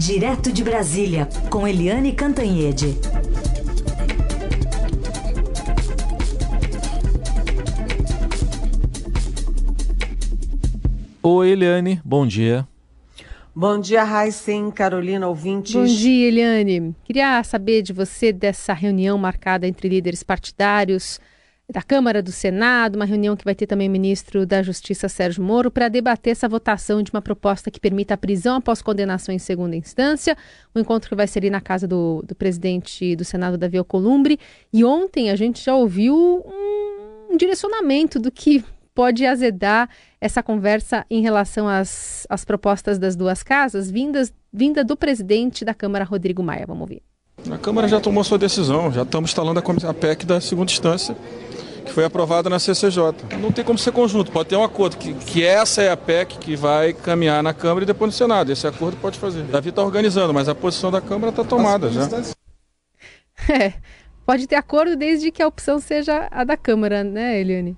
Direto de Brasília, com Eliane Cantanhede. Oi, Eliane, bom dia. Bom dia, Raíssen, Carolina, ouvintes. Bom dia, Eliane. Queria saber de você dessa reunião marcada entre líderes partidários da Câmara do Senado, uma reunião que vai ter também o ministro da Justiça, Sérgio Moro, para debater essa votação de uma proposta que permita a prisão após condenação em segunda instância. Um encontro que vai ser ali na casa do, do presidente do Senado, Davi Alcolumbre. E ontem a gente já ouviu um, um direcionamento do que pode azedar essa conversa em relação às, às propostas das duas casas, vindas, vinda do presidente da Câmara, Rodrigo Maia. Vamos ouvir. A Câmara já tomou sua decisão, já estamos instalando a PEC da segunda instância que foi aprovada na CCJ. Não tem como ser conjunto, pode ter um acordo, que, que essa é a PEC que vai caminhar na Câmara e depois no Senado. Esse acordo pode fazer. Davi está organizando, mas a posição da Câmara está tomada já. É, pode ter acordo desde que a opção seja a da Câmara, né, Eliane?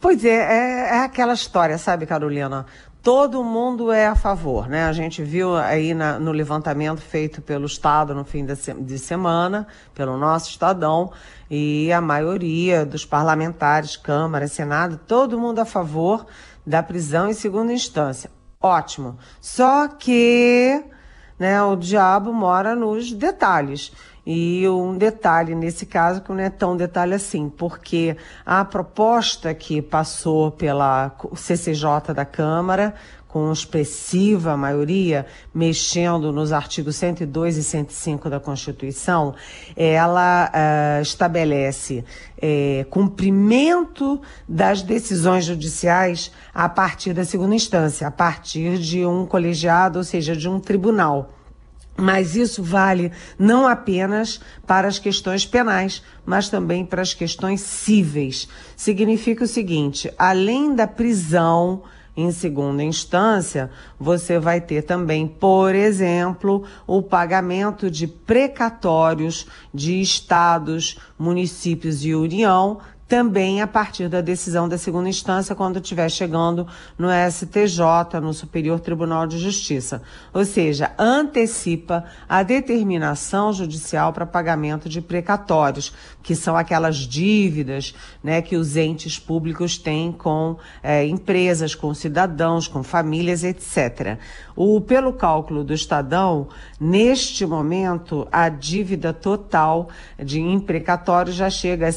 Pois é, é, é aquela história, sabe, Carolina? Todo mundo é a favor, né? A gente viu aí na, no levantamento feito pelo Estado no fim de semana, pelo nosso Estadão, e a maioria dos parlamentares, Câmara, Senado, todo mundo a favor da prisão em segunda instância. Ótimo. Só que né, o diabo mora nos detalhes. E um detalhe nesse caso que não é tão detalhe assim, porque a proposta que passou pela CCJ da Câmara, com expressiva maioria, mexendo nos artigos 102 e 105 da Constituição, ela uh, estabelece uh, cumprimento das decisões judiciais a partir da segunda instância, a partir de um colegiado, ou seja, de um tribunal. Mas isso vale não apenas para as questões penais, mas também para as questões cíveis. Significa o seguinte: além da prisão em segunda instância, você vai ter também, por exemplo, o pagamento de precatórios de estados, municípios e União também a partir da decisão da segunda instância, quando estiver chegando no STJ, no Superior Tribunal de Justiça. Ou seja, antecipa a determinação judicial para pagamento de precatórios, que são aquelas dívidas né, que os entes públicos têm com é, empresas, com cidadãos, com famílias, etc. O, pelo cálculo do Estadão, neste momento, a dívida total de imprecatório já chega a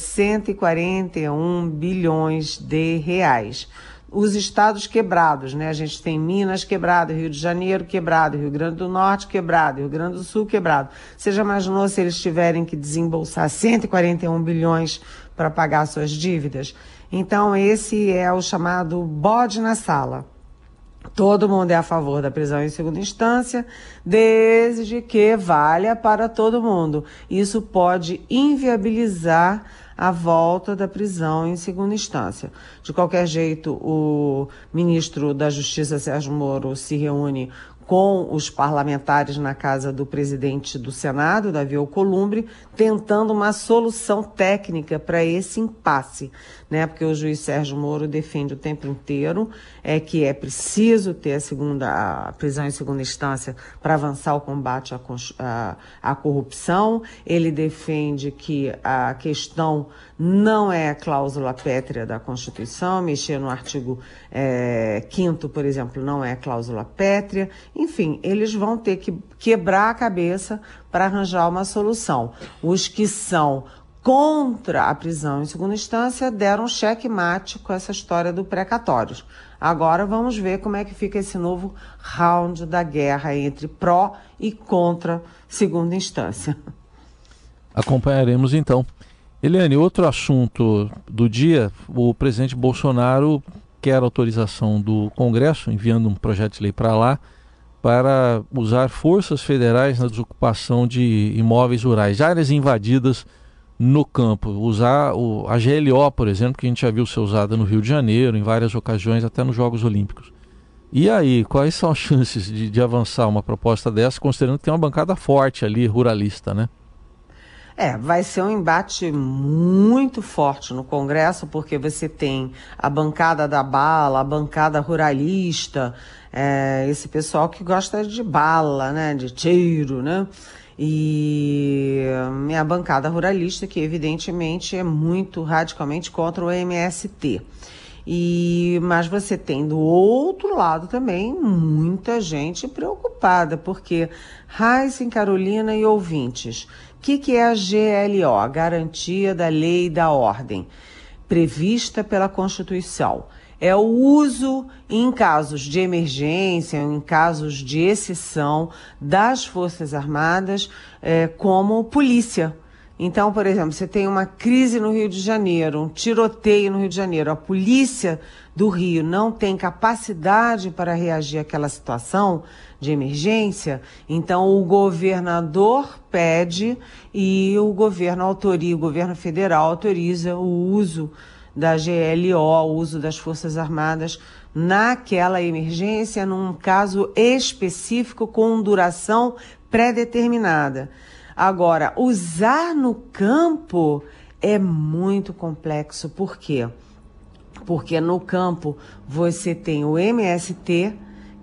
141 bilhões de reais os estados quebrados, né? A gente tem Minas quebrado, Rio de Janeiro quebrado, Rio Grande do Norte quebrado, Rio Grande do Sul quebrado. Você já imaginou se eles tiverem que desembolsar 141 bilhões para pagar suas dívidas? Então, esse é o chamado bode na sala. Todo mundo é a favor da prisão em segunda instância, desde que valha para todo mundo. Isso pode inviabilizar a volta da prisão em segunda instância. De qualquer jeito, o ministro da Justiça, Sérgio Moro, se reúne com os parlamentares na casa do presidente do Senado, Davi Alcolumbre, tentando uma solução técnica para esse impasse, né? Porque o juiz Sérgio Moro defende o tempo inteiro é que é preciso ter a segunda a prisão em segunda instância para avançar o combate à, à, à corrupção. Ele defende que a questão não é a cláusula pétrea da Constituição, mexer no artigo é, 5 por exemplo, não é cláusula pétrea. Enfim, eles vão ter que quebrar a cabeça para arranjar uma solução. Os que são contra a prisão em segunda instância deram cheque mate com essa história do precatórios. Agora vamos ver como é que fica esse novo round da guerra entre pró e contra segunda instância. Acompanharemos então. Eliane, outro assunto do dia, o presidente Bolsonaro quer autorização do Congresso, enviando um projeto de lei para lá, para usar forças federais na desocupação de imóveis rurais, áreas invadidas no campo. Usar o, a GLO, por exemplo, que a gente já viu ser usada no Rio de Janeiro, em várias ocasiões, até nos Jogos Olímpicos. E aí, quais são as chances de, de avançar uma proposta dessa, considerando que tem uma bancada forte ali, ruralista, né? É, vai ser um embate muito forte no Congresso, porque você tem a bancada da bala, a bancada ruralista, é, esse pessoal que gosta de bala, né, de tiro, né? E a bancada ruralista, que evidentemente é muito radicalmente contra o MST. E, mas você tem do outro lado também muita gente preocupada, porque Heisen, Carolina e ouvintes, que, que é a GLO? Garantia da Lei e da Ordem, prevista pela Constituição é o uso em casos de emergência, em casos de exceção das Forças Armadas é, como polícia. Então, por exemplo, você tem uma crise no Rio de Janeiro, um tiroteio no Rio de Janeiro, a polícia do Rio não tem capacidade para reagir àquela situação de emergência, então o governador pede e o governo autoriza, o governo federal autoriza o uso da GLO, o uso das Forças Armadas naquela emergência, num caso específico com duração pré-determinada. Agora, usar no campo é muito complexo. Por quê? Porque no campo você tem o MST,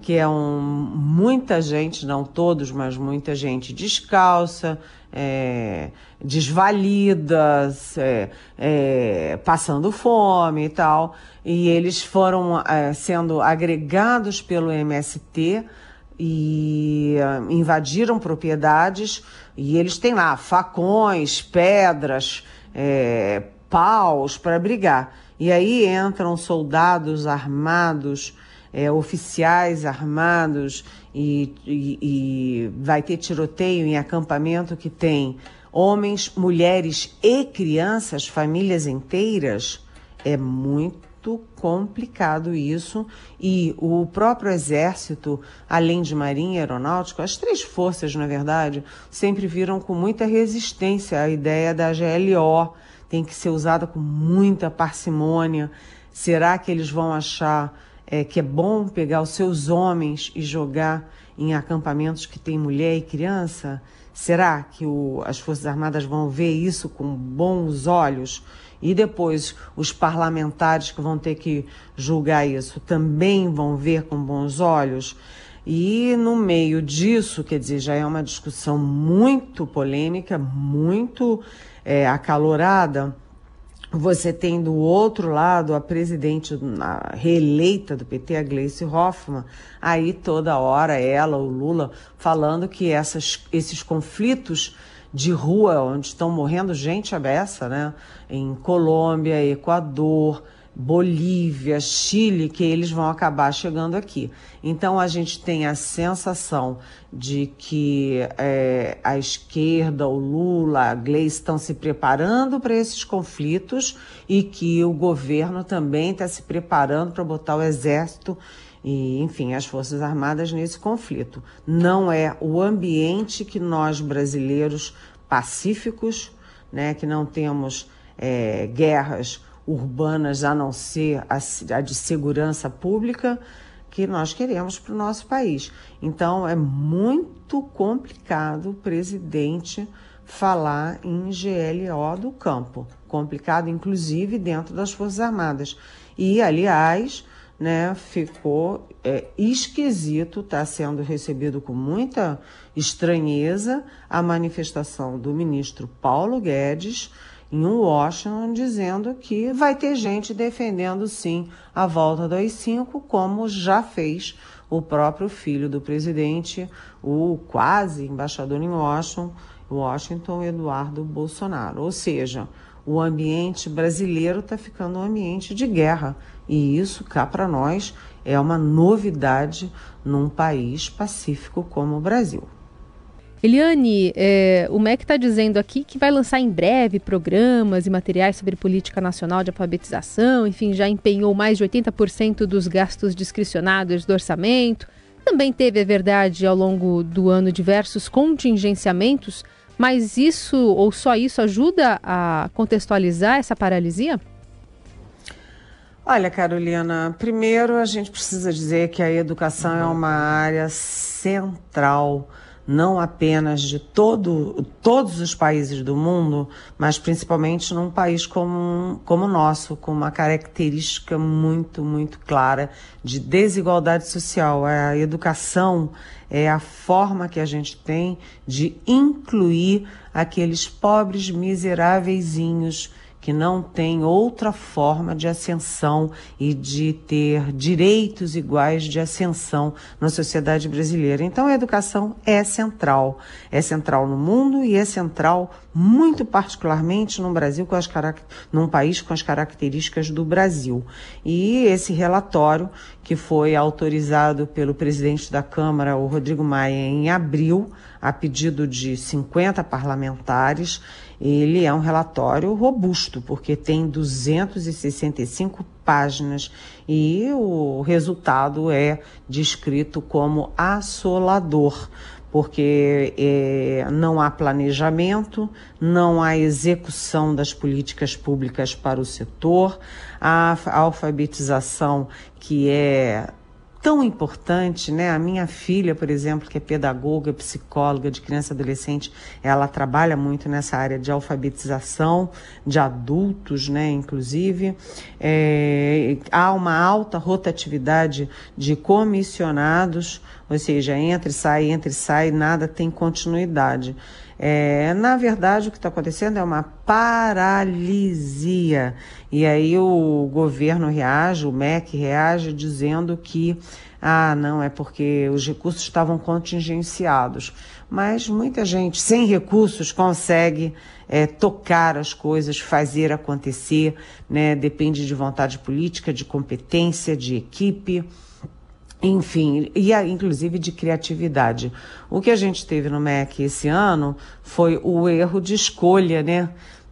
que é um, muita gente, não todos, mas muita gente descalça, é, desvalidas, é, é, passando fome e tal. E eles foram é, sendo agregados pelo MST e uh, invadiram propriedades e eles têm lá facões, pedras, é, paus para brigar. E aí entram soldados armados, é, oficiais armados e, e, e vai ter tiroteio em acampamento que tem homens, mulheres e crianças, famílias inteiras, é muito complicado isso. E o próprio Exército, além de Marinha e Aeronáutica, as três forças, na verdade, sempre viram com muita resistência a ideia da GLO. Tem que ser usada com muita parcimônia. Será que eles vão achar é, que é bom pegar os seus homens e jogar em acampamentos que tem mulher e criança? Será que o, as Forças Armadas vão ver isso com bons olhos? E depois os parlamentares que vão ter que julgar isso também vão ver com bons olhos? E no meio disso, quer dizer, já é uma discussão muito polêmica, muito é, acalorada você tem do outro lado a presidente a reeleita do PT, a Gleice Hoffmann, aí toda hora ela, o Lula, falando que essas, esses conflitos de rua, onde estão morrendo gente abessa, né? Em Colômbia, Equador, Bolívia, Chile, que eles vão acabar chegando aqui. Então a gente tem a sensação de que é, a esquerda, o Lula, a Gleice estão se preparando para esses conflitos e que o governo também está se preparando para botar o exército e, enfim, as Forças Armadas nesse conflito. Não é o ambiente que nós brasileiros pacíficos, né, que não temos é, guerras urbanas a não ser a, a de segurança pública que nós queremos para o nosso país. Então é muito complicado o presidente falar em GLO do campo, complicado inclusive dentro das Forças Armadas. E aliás, né, ficou é, esquisito, está sendo recebido com muita estranheza a manifestação do ministro Paulo Guedes em Washington dizendo que vai ter gente defendendo sim a volta do AI-5, como já fez o próprio filho do presidente, o quase embaixador em Washington, Washington Eduardo Bolsonaro. Ou seja, o ambiente brasileiro está ficando um ambiente de guerra. E isso, cá para nós, é uma novidade num país pacífico como o Brasil. Eliane, é, o MEC está dizendo aqui que vai lançar em breve programas e materiais sobre política nacional de alfabetização, enfim, já empenhou mais de 80% dos gastos discricionados do orçamento. Também teve, é verdade, ao longo do ano diversos contingenciamentos, mas isso ou só isso ajuda a contextualizar essa paralisia? Olha, Carolina, primeiro a gente precisa dizer que a educação é uma área central não apenas de todo, todos os países do mundo, mas principalmente num país como, como o nosso, com uma característica muito, muito clara de desigualdade social. A educação é a forma que a gente tem de incluir aqueles pobres miseráveiszinhos que não tem outra forma de ascensão e de ter direitos iguais de ascensão na sociedade brasileira. Então a educação é central, é central no mundo e é central muito particularmente no Brasil com as num país com as características do Brasil. E esse relatório que foi autorizado pelo presidente da Câmara, o Rodrigo Maia, em abril, a pedido de 50 parlamentares, ele é um relatório robusto, porque tem 265 páginas e o resultado é descrito como assolador, porque é, não há planejamento, não há execução das políticas públicas para o setor, a alfabetização que é tão importante, né? A minha filha, por exemplo, que é pedagoga, psicóloga de criança e adolescente, ela trabalha muito nessa área de alfabetização de adultos, né? Inclusive, é, há uma alta rotatividade de comissionados, ou seja, entra e sai, entra e sai, nada tem continuidade. É, na verdade, o que está acontecendo é uma paralisia. E aí o governo reage, o MEC reage, dizendo que ah, não, é porque os recursos estavam contingenciados. Mas muita gente sem recursos consegue é, tocar as coisas, fazer acontecer, né? depende de vontade política, de competência, de equipe enfim, e inclusive de criatividade. O que a gente teve no MEC esse ano foi o erro de escolha, né?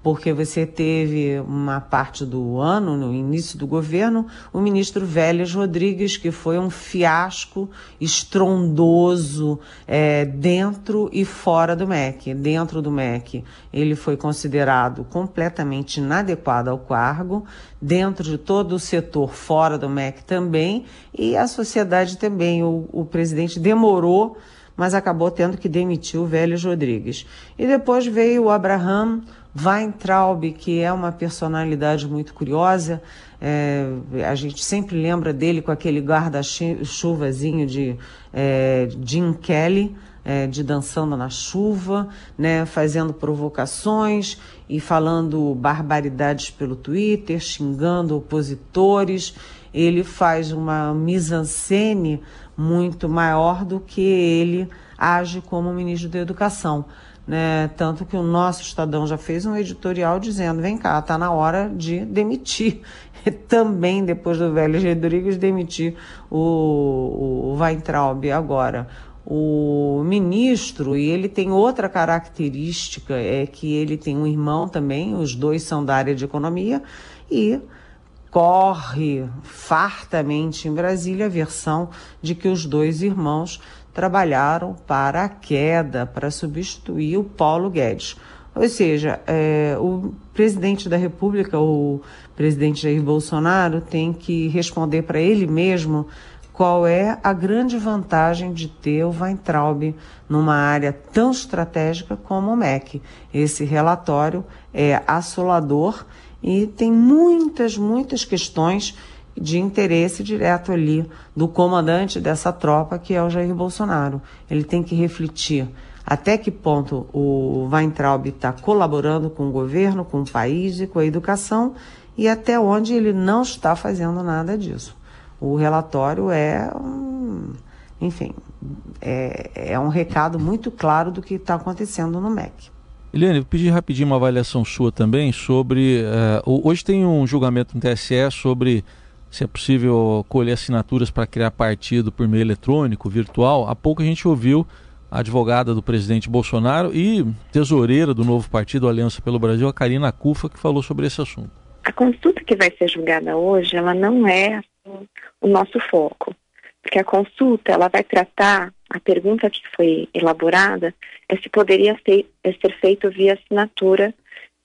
Porque você teve uma parte do ano, no início do governo, o ministro Vélez Rodrigues, que foi um fiasco estrondoso é, dentro e fora do MEC. Dentro do MEC, ele foi considerado completamente inadequado ao cargo, dentro de todo o setor fora do MEC também, e a sociedade também. O, o presidente demorou mas acabou tendo que demitir o Vélez Rodrigues. E depois veio o Abraham Weintraub, que é uma personalidade muito curiosa, é, a gente sempre lembra dele com aquele guarda-chuvazinho de é, Jim Kelly, é, de Dançando na Chuva, né, fazendo provocações e falando barbaridades pelo Twitter, xingando opositores. Ele faz uma mise-en-scène muito maior do que ele age como ministro da Educação. Né? Tanto que o nosso Estadão já fez um editorial dizendo: vem cá, está na hora de demitir. Também, depois do velho Rodrigues, demitir o, o Weintraub agora. O ministro, e ele tem outra característica, é que ele tem um irmão também, os dois são da área de economia, e corre fartamente em Brasília a versão de que os dois irmãos trabalharam para a queda, para substituir o Paulo Guedes. Ou seja, é, o presidente da República, o presidente Jair Bolsonaro, tem que responder para ele mesmo qual é a grande vantagem de ter o Weintraub numa área tão estratégica como o MEC. Esse relatório é assolador e tem muitas, muitas questões de interesse direto ali do comandante dessa tropa, que é o Jair Bolsonaro. Ele tem que refletir até que ponto o Weintraub está colaborando com o governo, com o país e com a educação e até onde ele não está fazendo nada disso. O relatório é, um, enfim, é, é um recado muito claro do que está acontecendo no MEC. Eliane, eu pedi rapidinho uma avaliação sua também sobre. Uh, hoje tem um julgamento no TSE sobre se é possível colher assinaturas para criar partido por meio eletrônico, virtual. Há pouco a gente ouviu a advogada do presidente Bolsonaro e tesoureira do novo partido Aliança pelo Brasil, a Karina Cufa, que falou sobre esse assunto. A consulta que vai ser julgada hoje, ela não é assim, o nosso foco, porque a consulta ela vai tratar a pergunta que foi elaborada é se poderia ser, é ser feito via assinatura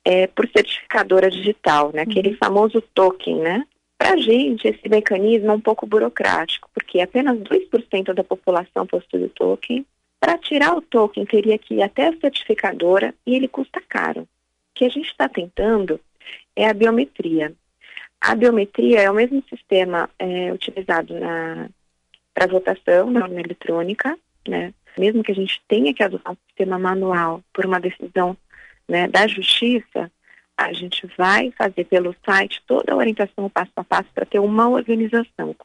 é, por certificadora digital, né? Aquele uhum. famoso token, né? Para a gente, esse mecanismo é um pouco burocrático, porque apenas 2% da população possui o token, Para tirar o token, teria que ir até a certificadora e ele custa caro. O que a gente está tentando é a biometria. A biometria é o mesmo sistema é, utilizado para votação na urna eletrônica, né? Mesmo que a gente tenha que adotar um sistema manual por uma decisão né, da justiça, a gente vai fazer pelo site toda a orientação passo a passo para ter uma organização.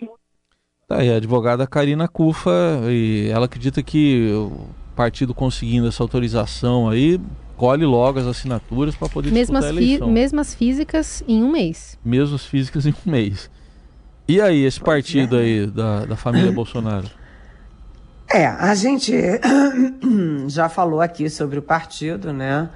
Tá aí, a advogada Karina Cufa, e ela acredita que o partido conseguindo essa autorização aí, colhe logo as assinaturas para poder mesmas disputar a eleição. Mesmas físicas em um mês. Mesmas físicas em um mês. E aí, esse partido é. aí da, da família Bolsonaro? É, a gente já falou aqui sobre o partido, né?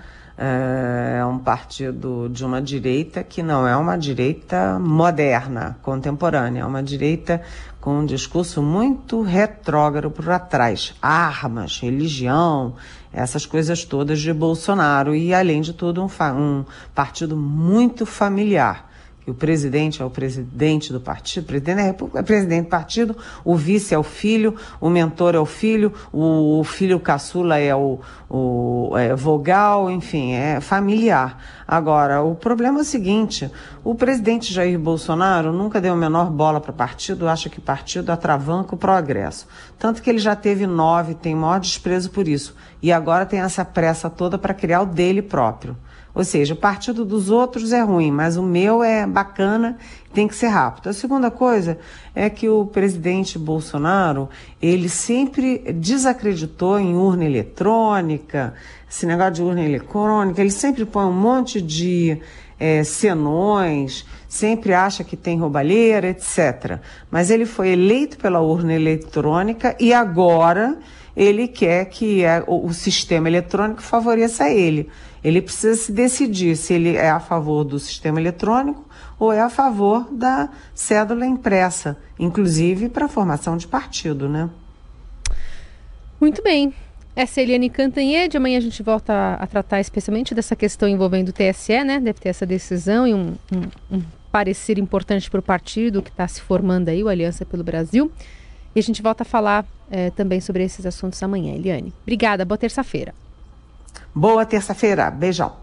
É, é um partido de uma direita que não é uma direita moderna, contemporânea, é uma direita com um discurso muito retrógrado por atrás. Armas, religião, essas coisas todas de Bolsonaro. E, além de tudo, um, um partido muito familiar que o presidente é o presidente do partido, o presidente da República é presidente do partido, o vice é o filho, o mentor é o filho, o, filho caçula é o, o é vogal, enfim, é familiar. Agora, o problema é o seguinte: o presidente Jair Bolsonaro nunca deu a menor bola para partido, acha que partido atravanca o progresso. Tanto que ele já teve nove, tem maior desprezo por isso. E agora tem essa pressa toda para criar o dele próprio. Ou seja, o partido dos outros é ruim, mas o meu é bacana, tem que ser rápido. A segunda coisa é que o presidente Bolsonaro, ele sempre desacreditou em urna eletrônica, esse negócio de urna eletrônica, ele sempre põe um monte de é, senões, sempre acha que tem roubalheira, etc. Mas ele foi eleito pela urna eletrônica e agora ele quer que é, o, o sistema eletrônico favoreça ele. Ele precisa se decidir se ele é a favor do sistema eletrônico ou é a favor da cédula impressa, inclusive para a formação de partido, né? Muito bem. Essa é Eliane Cantanhede. Amanhã a gente volta a, a, tratar especialmente dessa questão envolvendo o TSE, né? Deve ter essa decisão e um, um, um parecer importante para o partido que está se formando aí, o Aliança pelo Brasil. E a gente volta a falar é, também sobre esses assuntos amanhã, Eliane. Obrigada, boa terça-feira. Boa terça-feira. Beijão.